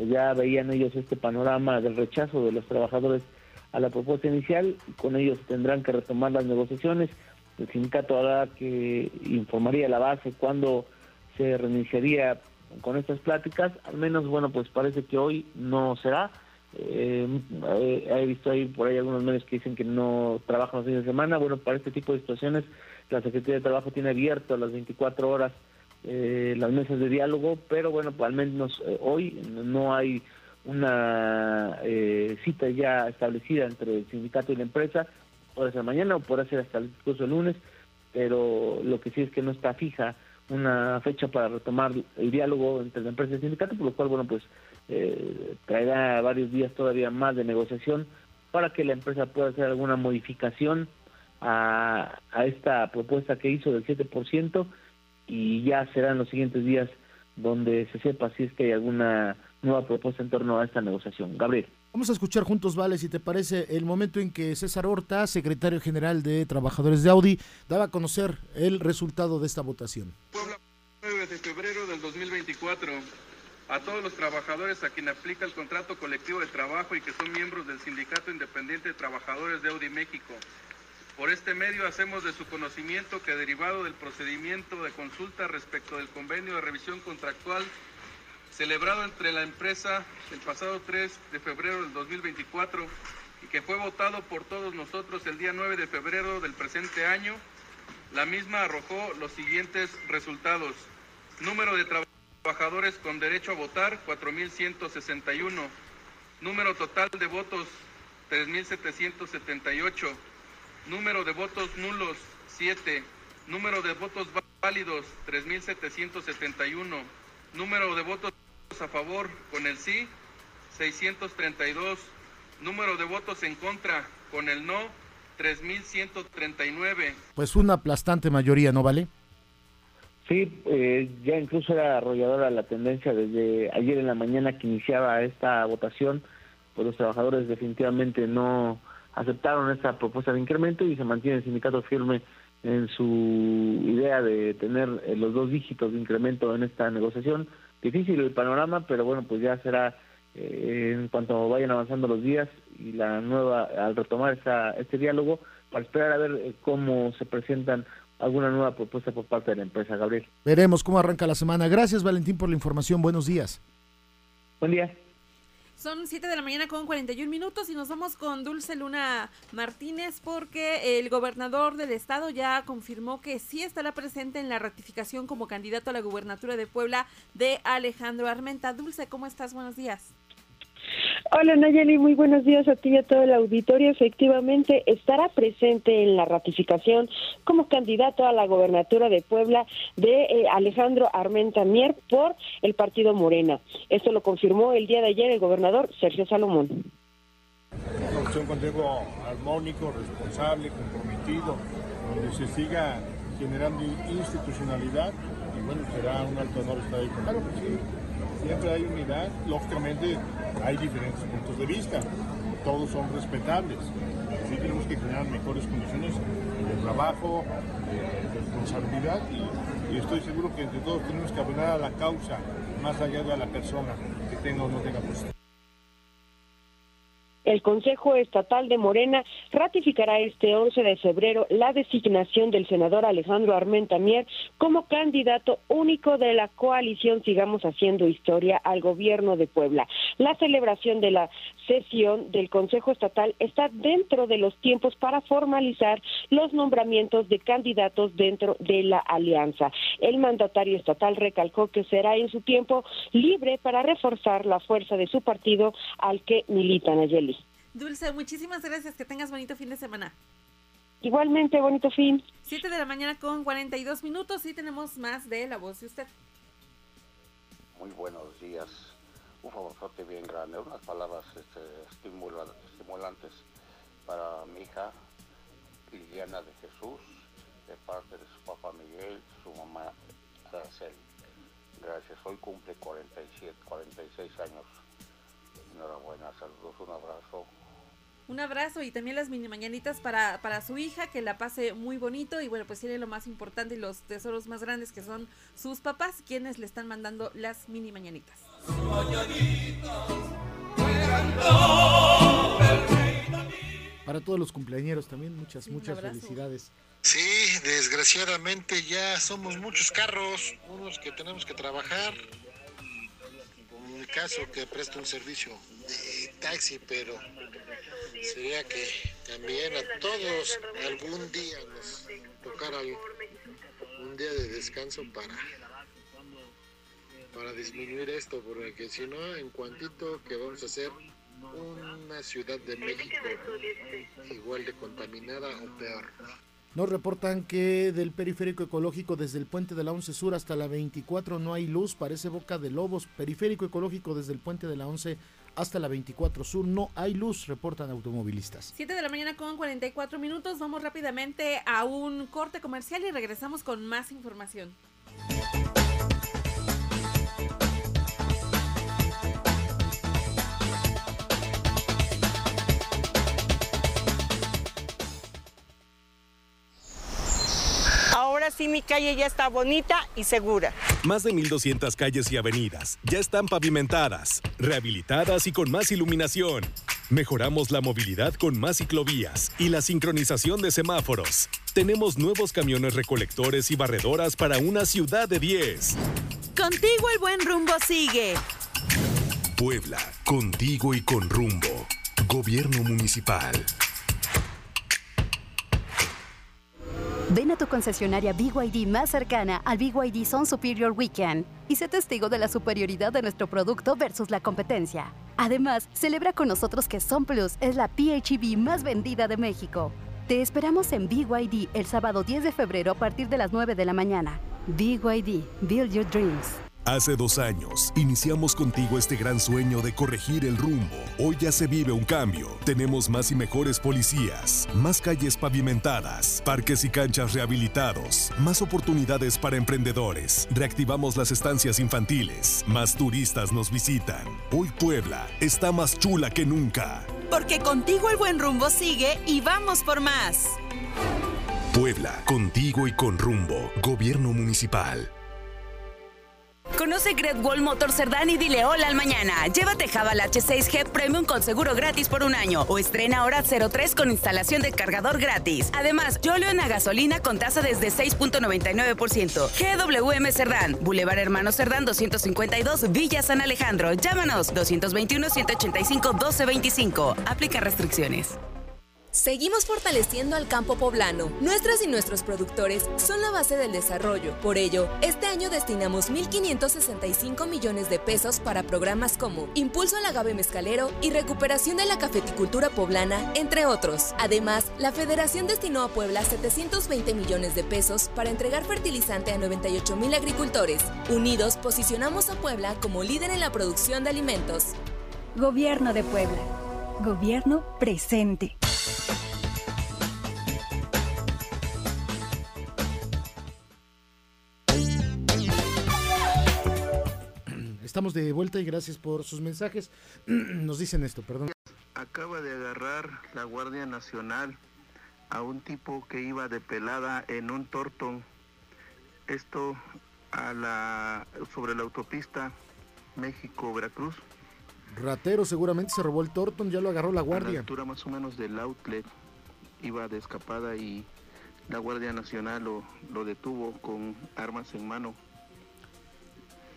pues ya veían ellos este panorama del rechazo de los trabajadores a la propuesta inicial, con ellos tendrán que retomar las negociaciones, el sindicato hará que informaría la base cuándo se reiniciaría con estas pláticas, al menos bueno pues parece que hoy no será, eh, he visto ahí por ahí algunos medios que dicen que no trabajan los fines de semana. Bueno, para este tipo de situaciones, la Secretaría de Trabajo tiene abierto a las 24 horas eh, las mesas de diálogo, pero bueno, pues al menos eh, hoy no hay una eh, cita ya establecida entre el sindicato y la empresa. Puede ser mañana o puede ser hasta el curso el lunes, pero lo que sí es que no está fija una fecha para retomar el diálogo entre la empresa y el sindicato, por lo cual, bueno, pues eh, traerá varios días todavía más de negociación para que la empresa pueda hacer alguna modificación a, a esta propuesta que hizo del 7% y ya serán los siguientes días donde se sepa si es que hay alguna nueva propuesta en torno a esta negociación. Gabriel. Vamos a escuchar juntos, Vale, si te parece, el momento en que César Horta, secretario general de Trabajadores de Audi, daba a conocer el resultado de esta votación. Puebla, 9 de febrero del 2024. A todos los trabajadores a quien aplica el contrato colectivo de trabajo y que son miembros del Sindicato Independiente de Trabajadores de Audi México. Por este medio hacemos de su conocimiento que derivado del procedimiento de consulta respecto del convenio de revisión contractual celebrado entre la empresa el pasado 3 de febrero del 2024 y que fue votado por todos nosotros el día 9 de febrero del presente año, la misma arrojó los siguientes resultados. Número de trabajadores con derecho a votar, 4.161. Número total de votos, 3.778. Número de votos nulos, 7. Número de votos válidos, 3.771. Número de votos a favor con el sí, 632. Número de votos en contra con el no, 3.139. Pues una aplastante mayoría, ¿no vale? Sí, eh, ya incluso era arrolladora la tendencia desde ayer en la mañana que iniciaba esta votación, pues los trabajadores definitivamente no aceptaron esta propuesta de incremento y se mantiene el sindicato firme en su idea de tener eh, los dos dígitos de incremento en esta negociación. Difícil el panorama, pero bueno, pues ya será eh, en cuanto vayan avanzando los días y la nueva, al retomar esta, este diálogo, para esperar a ver eh, cómo se presentan alguna nueva propuesta por parte de la empresa, Gabriel. Veremos cómo arranca la semana. Gracias, Valentín, por la información. Buenos días. Buen día. Son 7 de la mañana con 41 minutos y nos vamos con Dulce Luna Martínez porque el gobernador del estado ya confirmó que sí estará presente en la ratificación como candidato a la gubernatura de Puebla de Alejandro Armenta. Dulce, ¿cómo estás? Buenos días. Hola Nayeli, muy buenos días a ti y a todo el auditorio. Efectivamente, estará presente en la ratificación como candidato a la gobernatura de Puebla de eh, Alejandro Armenta Mier por el partido Morena. Esto lo confirmó el día de ayer el gobernador Sergio Salomón. Opción consejo armónico, responsable, comprometido, donde se siga generando institucionalidad y bueno, será un alto honor estar ahí Claro que sí, siempre hay unidad, lógicamente hay diferentes puntos de vista, todos son respetables. Sí tenemos que generar mejores condiciones de trabajo, de, responsabilidad y, estoy seguro que entre todos tenemos que abonar a la causa más allá de la persona que tenga o no tenga posición. El Consejo Estatal de Morena ratificará este 11 de febrero la designación del senador Alejandro Armenta Mier como candidato único de la coalición Sigamos Haciendo Historia al gobierno de Puebla. La celebración de la sesión del Consejo Estatal está dentro de los tiempos para formalizar los nombramientos de candidatos dentro de la alianza. El mandatario estatal recalcó que será en su tiempo libre para reforzar la fuerza de su partido al que milita Nayeli. Dulce, muchísimas gracias. Que tengas bonito fin de semana. Igualmente, bonito fin. 7 de la mañana con 42 minutos y tenemos más de La Voz de Usted. Muy buenos días. un favorzote bien grande, unas palabras este, estimulantes para mi hija Liliana de Jesús, de parte de su papá Miguel, su mamá Araceli. Gracias, hoy cumple 47, 46 años. Enhorabuena, saludos, un abrazo. Un abrazo y también las mini mañanitas para, para su hija, que la pase muy bonito y bueno, pues tiene lo más importante y los tesoros más grandes que son sus papás, quienes le están mandando las mini mañanitas. Para todos los cumpleañeros también, muchas, muchas felicidades. Sí, desgraciadamente ya somos muchos carros, unos que tenemos que trabajar. En mi caso que presto un servicio de taxi, pero sería que también a todos algún día nos tocara un día de descanso para para disminuir esto, porque si no, en cuantito que vamos a hacer una ciudad de México igual de contaminada o peor. Nos reportan que del periférico ecológico desde el puente de la 11 Sur hasta la 24 no hay luz, parece boca de lobos. Periférico ecológico desde el puente de la 11 hasta la 24 Sur no hay luz, reportan automovilistas. 7 de la mañana con 44 minutos, vamos rápidamente a un corte comercial y regresamos con más información. Ahora sí mi calle ya está bonita y segura. Más de 1.200 calles y avenidas ya están pavimentadas, rehabilitadas y con más iluminación. Mejoramos la movilidad con más ciclovías y la sincronización de semáforos. Tenemos nuevos camiones recolectores y barredoras para una ciudad de 10. Contigo el buen rumbo sigue. Puebla, contigo y con rumbo. Gobierno municipal. Ven a tu concesionaria BYD más cercana al BYD Sun Superior Weekend y sé testigo de la superioridad de nuestro producto versus la competencia. Además, celebra con nosotros que Sun Plus es la PHEV más vendida de México. Te esperamos en BYD el sábado 10 de febrero a partir de las 9 de la mañana. BYD, Build Your Dreams. Hace dos años iniciamos contigo este gran sueño de corregir el rumbo. Hoy ya se vive un cambio. Tenemos más y mejores policías, más calles pavimentadas, parques y canchas rehabilitados, más oportunidades para emprendedores. Reactivamos las estancias infantiles, más turistas nos visitan. Hoy Puebla está más chula que nunca. Porque contigo el buen rumbo sigue y vamos por más. Puebla, contigo y con rumbo. Gobierno municipal. Conoce Great Wall Motor Cerdán y dile hola al mañana. Llévate Javal H6G Premium con seguro gratis por un año o estrena ahora 03 con instalación de cargador gratis. Además, Yolio en la gasolina con tasa desde 6.99%. GWM Cerdán, Boulevard Hermano Cerdán 252, Villa San Alejandro. Llámanos 221-185-1225. Aplica restricciones. Seguimos fortaleciendo al campo poblano. Nuestras y nuestros productores son la base del desarrollo. Por ello, este año destinamos 1.565 millones de pesos para programas como Impulso al agave mezcalero y recuperación de la cafeticultura poblana, entre otros. Además, la Federación destinó a Puebla 720 millones de pesos para entregar fertilizante a 98 mil agricultores. Unidos, posicionamos a Puebla como líder en la producción de alimentos. Gobierno de Puebla. Gobierno presente. Estamos de vuelta y gracias por sus mensajes. <clears throat> Nos dicen esto, perdón. Acaba de agarrar la Guardia Nacional a un tipo que iba de pelada en un tortón. Esto a la sobre la autopista México-Veracruz. Ratero seguramente se robó el Torton, ya lo agarró la A la guardia. altura más o menos del outlet iba de escapada y la Guardia Nacional lo, lo detuvo con armas en mano.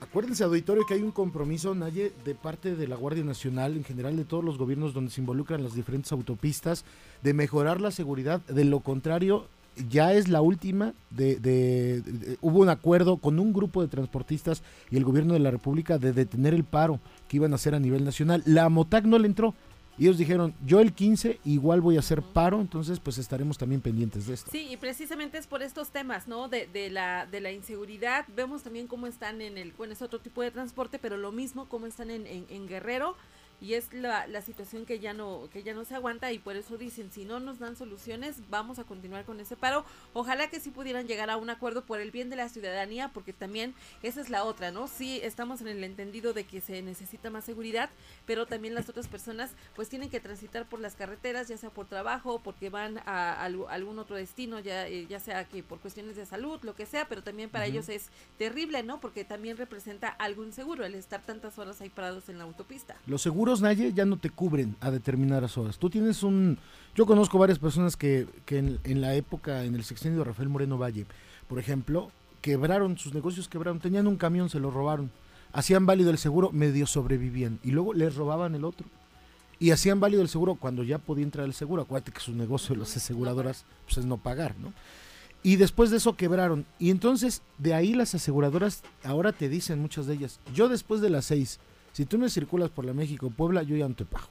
Acuérdense, auditorio, que hay un compromiso, Naye, de parte de la Guardia Nacional, en general de todos los gobiernos donde se involucran las diferentes autopistas, de mejorar la seguridad. De lo contrario, ya es la última. De, de- de- hubo un acuerdo con un grupo de transportistas y el gobierno de la República de detener el paro que iban a hacer a nivel nacional. La MOTAC no le entró. Y ellos dijeron, yo el 15 igual voy a hacer paro, entonces pues estaremos también pendientes de esto. Sí, y precisamente es por estos temas, ¿no? De, de, la, de la inseguridad. Vemos también cómo están en el, bueno, es otro tipo de transporte, pero lo mismo cómo están en, en, en Guerrero y es la, la, situación que ya no que ya no se aguanta y por eso dicen si no nos dan soluciones vamos a continuar con ese paro. Ojalá que sí pudieran llegar a un acuerdo por el bien de la ciudadanía porque también esa es la otra no sí estamos en el entendido de que se necesita más seguridad pero también las otras personas pues tienen que transitar por las carreteras ya sea por trabajo porque van a, a algún otro destino ya eh, ya sea que por cuestiones de salud lo que sea pero también para uh -huh. ellos es terrible no porque también representa algo inseguro el estar tantas horas ahí parados en la autopista. Los seguros Naye ya no te cubren a determinadas horas. Tú tienes un... Yo conozco varias personas que, que en, la época, en el sexenio de Rafael Moreno Valle, por ejemplo, quebraron, sus negocios quebraron, tenían un camión, se lo robaron, hacían válido el seguro, medio sobrevivían y luego les robaban el otro. Y hacían válido el seguro cuando ya podía entrar el seguro. Acuérdate que su negocio las aseguradoras pues, es no pagar, ¿no? Y después de eso quebraron. Y entonces de ahí las aseguradoras ahora te dicen muchas de ellas, yo después de las seis si tú me circulas por la México Puebla, yo ya no te pago.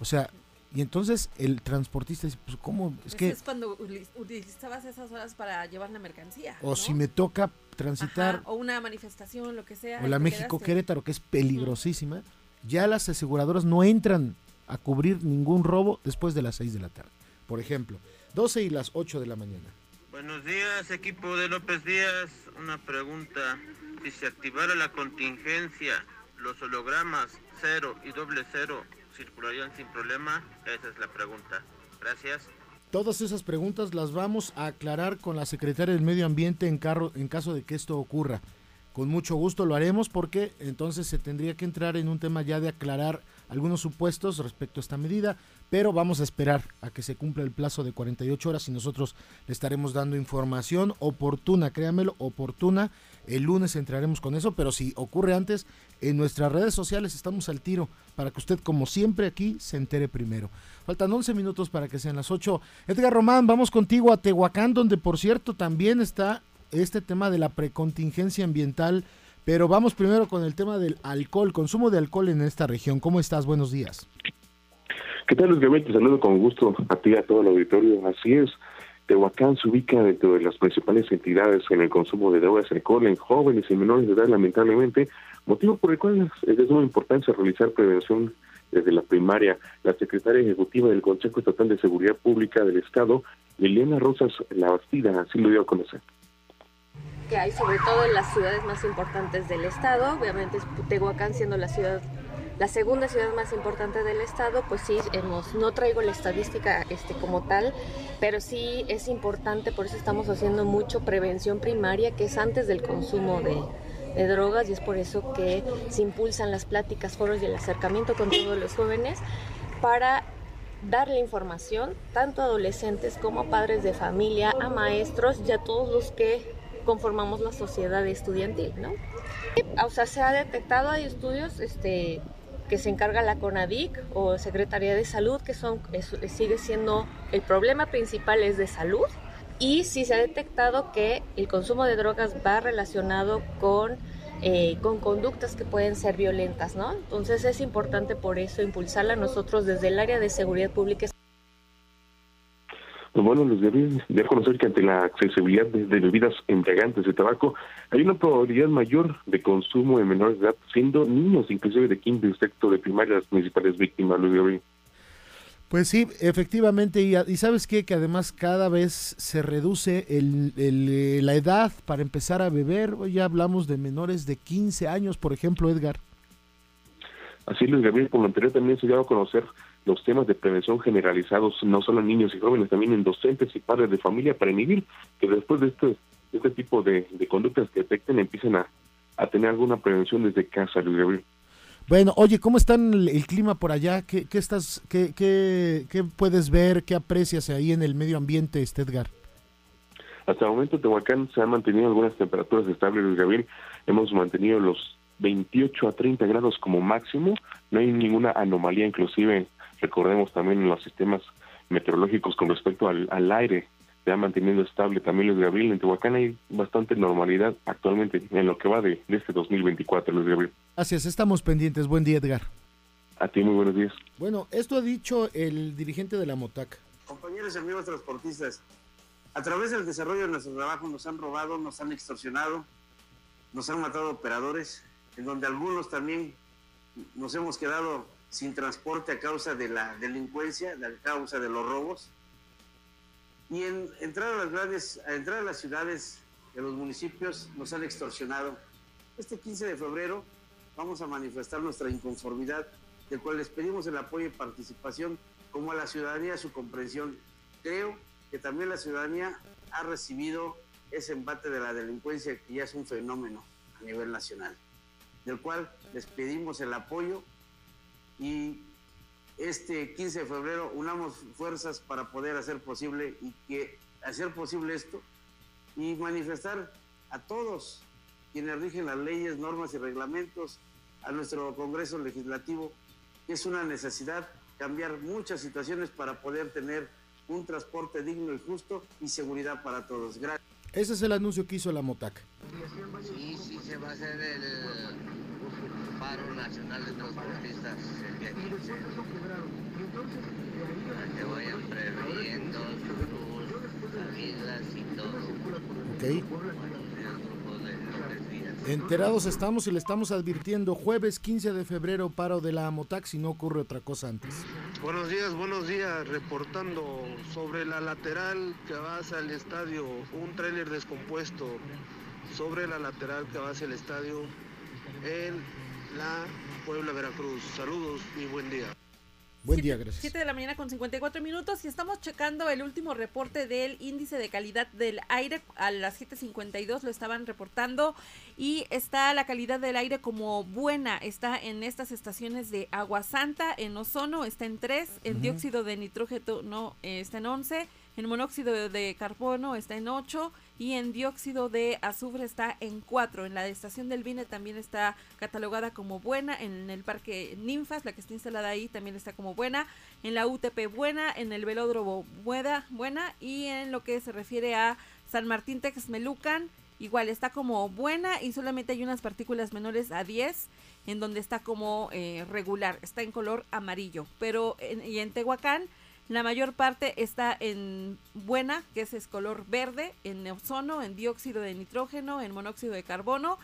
O sea, y entonces el transportista dice, pues cómo, es Eso que... es cuando utilizabas esas horas para llevar la mercancía. O ¿no? si me toca transitar... Ajá, o una manifestación, lo que sea. O la México Querétaro, que es peligrosísima, uh -huh. ya las aseguradoras no entran a cubrir ningún robo después de las 6 de la tarde. Por ejemplo, 12 y las 8 de la mañana. Buenos días, equipo de López Díaz. Una pregunta. Si se activara la contingencia los hologramas cero y doble cero circularían sin problema? Esa es la pregunta. Gracias. Todas esas preguntas las vamos a aclarar con la secretaria del Medio Ambiente en, en caso de que esto ocurra. Con mucho gusto lo haremos porque entonces se tendría que entrar en un tema ya de aclarar algunos supuestos respecto a esta medida, pero vamos a esperar a que se cumpla el plazo de 48 horas y nosotros le estaremos dando información oportuna, créanmelo, oportuna. El lunes entraremos con eso, pero si ocurre antes, en nuestras redes sociales estamos al tiro para que usted, como siempre, aquí se entere primero. Faltan 11 minutos para que sean las 8. Edgar Román, vamos contigo a Tehuacán, donde por cierto también está este tema de la precontingencia ambiental. Pero vamos primero con el tema del alcohol, consumo de alcohol en esta región. ¿Cómo estás? Buenos días. ¿Qué tal, Luis Gabriel? Saludo con gusto a ti y a todo el auditorio. Así es, Tehuacán se ubica dentro de las principales entidades en el consumo de drogas y alcohol en jóvenes y menores de edad, lamentablemente, motivo por el cual es de suma importancia realizar prevención desde la primaria. La secretaria ejecutiva del Consejo Estatal de Seguridad Pública del Estado, Liliana Rosas La Bastida, así lo dio a conocer que hay sobre todo en las ciudades más importantes del estado, obviamente Tehuacán siendo la ciudad la segunda ciudad más importante del estado, pues sí, hemos, no traigo la estadística este, como tal, pero sí es importante, por eso estamos haciendo mucho prevención primaria, que es antes del consumo de, de drogas, y es por eso que se impulsan las pláticas, foros y el acercamiento con todos los jóvenes para darle información tanto a adolescentes como a padres de familia, a maestros y a todos los que conformamos la sociedad estudiantil, ¿no? O sea, se ha detectado, hay estudios este, que se encarga la CONADIC o Secretaría de Salud, que son, sigue siendo, el problema principal es de salud, y sí se ha detectado que el consumo de drogas va relacionado con, eh, con conductas que pueden ser violentas, ¿no? Entonces es importante por eso impulsarla nosotros desde el área de seguridad pública. Pues bueno, les debí de conocer que ante la accesibilidad de, de, bebidas embriagantes de tabaco hay una probabilidad mayor de consumo en menores de edad, siendo niños inclusive de quinto y sexto de primaria las principales víctimas, Luis Gabriel. Pues sí, efectivamente, y, y, sabes qué, que además cada vez se reduce el, el, la edad para empezar a beber, Hoy ya hablamos de menores de 15 años, por ejemplo, Edgar. Así, Luis Gabriel, por lo anterior también se dio a conocer los temas de prevención generalizados, no solo en niños y jóvenes, también en docentes y padres de familia, para inhibir que después de este, este tipo de, de conductas que detecten empiecen a, a, tener alguna prevención desde casa, Luis Gabriel. Bueno, oye, ¿cómo está el, el clima por allá? ¿Qué, qué estás, qué, qué, qué, puedes ver, qué aprecias ahí en el medio ambiente, este Edgar? Hasta el momento, Tehuacán se han mantenido algunas temperaturas estables, Luis Gabriel. Hemos mantenido los 28 a 30 grados como máximo. No hay ninguna anomalía, inclusive recordemos también en los sistemas meteorológicos con respecto al, al aire se ha manteniendo estable también Luis Gabriel. En Tehuacán hay bastante normalidad actualmente en lo que va de, de este 2024, Luis Gabriel. Gracias, estamos pendientes. Buen día, Edgar. A ti muy buenos días. Bueno, esto ha dicho el dirigente de la MOTAC. Compañeros y amigos transportistas, a través del desarrollo de nuestro trabajo nos han robado, nos han extorsionado, nos han matado operadores, en donde algunos también nos hemos quedado sin transporte a causa de la delincuencia, a causa de los robos. Y en entrar a las grandes, a entrar a las ciudades de los municipios nos han extorsionado. Este 15 de febrero vamos a manifestar nuestra inconformidad, del cual les pedimos el apoyo y participación, como a la ciudadanía su comprensión. Creo que también la ciudadanía ha recibido ese embate de la delincuencia que ya es un fenómeno a nivel nacional, del cual les pedimos el apoyo y este 15 de febrero unamos fuerzas para poder hacer posible y que hacer posible esto y manifestar a todos quienes rigen las leyes, normas y reglamentos, a nuestro Congreso Legislativo, que es una necesidad cambiar muchas situaciones para poder tener un transporte digno y justo y seguridad para todos. Gracias. Ese es el anuncio que hizo la MOTAC. Sí, sí, se va a hacer el paro nacional de transportistas el día 15. Para que vayan previendo sus familias y todo. Ok. Enterados estamos y le estamos advirtiendo jueves 15 de febrero paro de la MOTAC si no ocurre otra cosa antes. Buenos días, buenos días. Reportando sobre la lateral que va hacia el estadio, un tráiler descompuesto sobre la lateral que va hacia el estadio la Puebla, Veracruz. Saludos y buen día. Buen día, gracias. 7 de la mañana con 54 minutos y estamos checando el último reporte del índice de calidad del aire a las 7.52 lo estaban reportando y está la calidad del aire como buena, está en estas estaciones de Agua Santa, en ozono está en 3, en dióxido de nitrógeno no, está en 11, en monóxido de carbono está en 8 y en dióxido de azufre está en 4. En la estación del Vine también está catalogada como buena. En el parque Ninfas, la que está instalada ahí, también está como buena. En la UTP buena, en el velódromo buena, buena. Y en lo que se refiere a San Martín Texmelucan, igual está como buena y solamente hay unas partículas menores a 10 en donde está como eh, regular, está en color amarillo. Pero en, y en Tehuacán la mayor parte está en buena, que es, color verde, en ozono, en dióxido de nitrógeno, en monóxido de carbono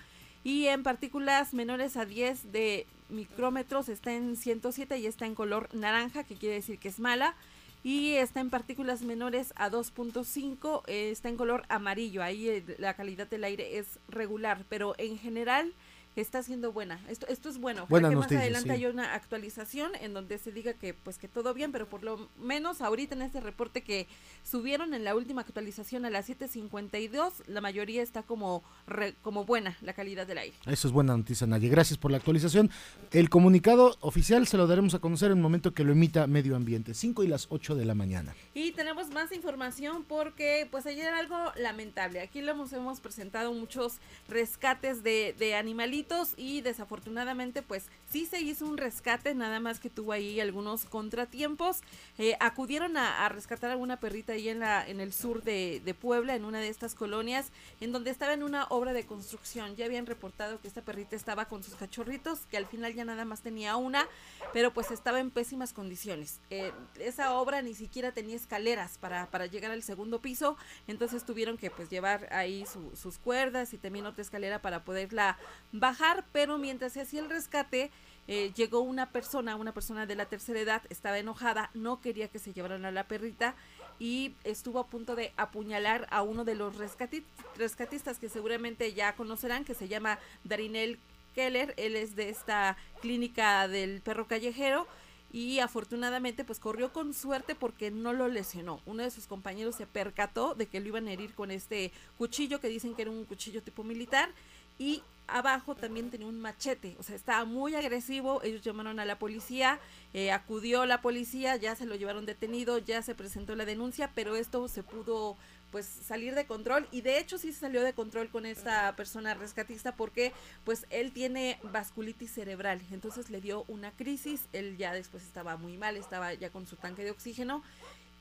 y en partículas menores a 10 de micrómetros está en 107 y está en color naranja, que quiere decir que es mala. Y está en partículas menores a 2.5, eh, está en color amarillo. Ahí eh, la calidad del aire es regular, pero en general está siendo buena. Esto, esto es bueno. Buena que noticia, más adelante sí. haya una actualización en donde se diga que pues que todo bien, pero por lo menos ahorita en este reporte que subieron en la última actualización a las 7:52, la mayoría está como re- como buena la calidad del aire. Eso es buena noticia, Naye. Gracias por la actualización. El comunicado oficial se lo daremos a conocer en el momento que lo emita Medio Ambiente, 5 y las 8 de la mañana. Y tenemos más información porque pues ayer algo lamentable. Aquí lo hemos, hemos presentado muchos rescates de, de animalitos y desafortunadamente pues sí se hizo un rescate, nada más que tuvo ahí algunos contratiempos. Eh, acudieron a, a rescatar a una perrita ahí en, la, en el sur de, de Puebla, en una de estas colonias, en donde estaba en una obra de construcción. Ya habían reportado que esta perrita estaba con sus cachorritos, que al final ya nada más tenía una, pero pues estaba en pésimas condiciones. Eh, esa obra ni siquiera tenía escaleras para, para llegar al segundo piso, entonces tuvieron que pues llevar ahí su- sus cuerdas y también otra escalera para poderla bajar, pero mientras se hacía el rescate, eh, llegó una persona, una persona de la tercera edad, estaba enojada, no quería que se llevaran a la perrita y estuvo a punto de apuñalar a uno de los rescati- rescatistas que seguramente ya conocerán, que se llama Darinel Keller, él es de esta clínica del perro callejero y afortunadamente pues corrió con suerte porque no lo lesionó. Uno de sus compañeros se percató de que lo iban a herir con este cuchillo que dicen que era un cuchillo tipo militar y abajo también tenía un machete, o sea, estaba muy agresivo, ellos llamaron a la policía, eh, acudió la policía, ya se lo llevaron detenido, ya se presentó la denuncia, pero esto se pudo pues salir de control y de hecho sí se salió de control con esta persona rescatista porque pues él tiene vasculitis cerebral, entonces le dio una crisis, él ya después estaba muy mal, estaba ya con su tanque de oxígeno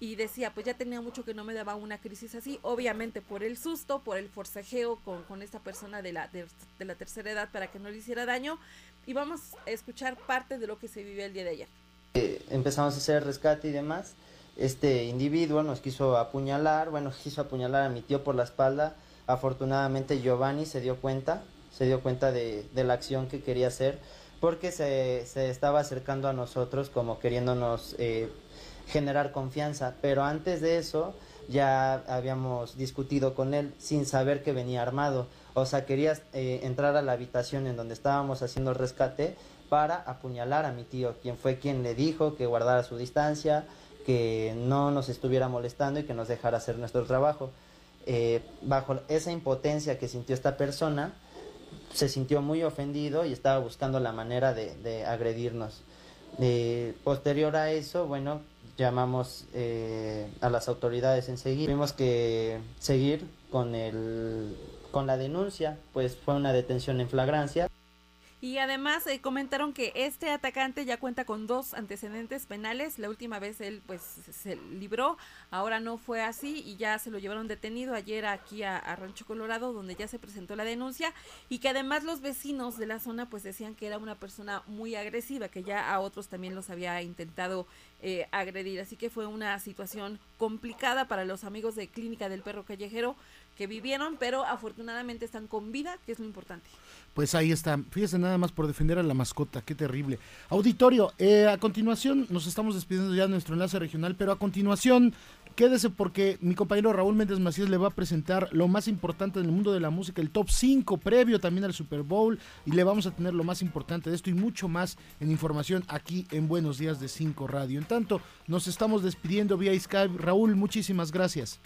y decía, pues ya tenía mucho que no me daba una crisis así, obviamente por el susto, por el forcejeo con, con esta persona de la, de, la tercera edad para que no le hiciera daño. Y vamos a escuchar parte de lo que se vivió el día de ayer. Eh, empezamos a hacer rescate y demás. Este individuo nos quiso apuñalar, bueno, quiso apuñalar a mi tío por la espalda. Afortunadamente Giovanni se dio cuenta, se dio cuenta de, de la acción que quería hacer porque se, se, estaba acercando a nosotros como queriéndonos eh, generar confianza. Pero antes de eso ya habíamos discutido con él sin saber que venía armado. O sea, quería eh, entrar a la habitación en donde estábamos haciendo el rescate para apuñalar a mi tío, quien fue quien le dijo que guardara su distancia, que no nos estuviera molestando y que nos dejara hacer nuestro trabajo. Eh, bajo esa impotencia que sintió esta persona, se sintió muy ofendido y estaba buscando la manera de, agredirnos. Eh, posterior a eso, bueno, llamamos eh, a las autoridades enseguida. Tuvimos que seguir con, el, con la denuncia, pues fue una detención en flagrancia. Y además eh, comentaron que este atacante ya cuenta con dos antecedentes penales. La última vez él pues se libró, ahora no fue así y ya se lo llevaron detenido ayer aquí a, Rancho Colorado donde ya se presentó la denuncia y que además los vecinos de la zona pues decían que era una persona muy agresiva, que ya a otros también los había intentado eh, agredir. Así que fue una situación complicada para los amigos de Clínica del Perro Callejero que vivieron, pero afortunadamente están con vida, que es lo importante. Pues ahí está. Fíjese nada más por defender a la mascota. Qué terrible. Auditorio, eh, a continuación nos estamos despidiendo ya de nuestro enlace regional, pero a continuación quédese porque mi compañero Raúl Méndez Macías le va a presentar lo más importante en el mundo de la música, el top 5 previo también al Super Bowl y le vamos a tener lo más importante de esto y mucho más en información aquí en Buenos Días de 5 Radio. En tanto, nos estamos despidiendo vía Skype. Raúl, muchísimas gracias.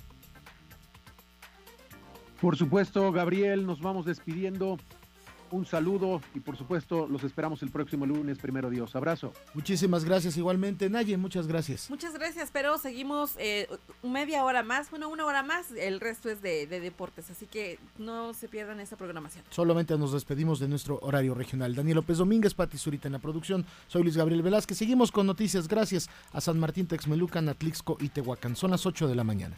Por supuesto, Gabriel, nos vamos despidiendo un saludo y por supuesto los esperamos el próximo lunes, primero Dios. Abrazo. Muchísimas gracias igualmente, Naye, muchas gracias. Muchas gracias, pero seguimos eh, media hora más, bueno, una hora más, el resto es de, deportes, así que no se pierdan esa programación. Solamente nos despedimos de nuestro horario regional. Daniel López Domínguez, Pati Zurita en la producción, soy Luis Gabriel Velázquez, seguimos con noticias gracias a San Martín Texmelucan, Atlixco y Tehuacán. Son las 8 de la mañana.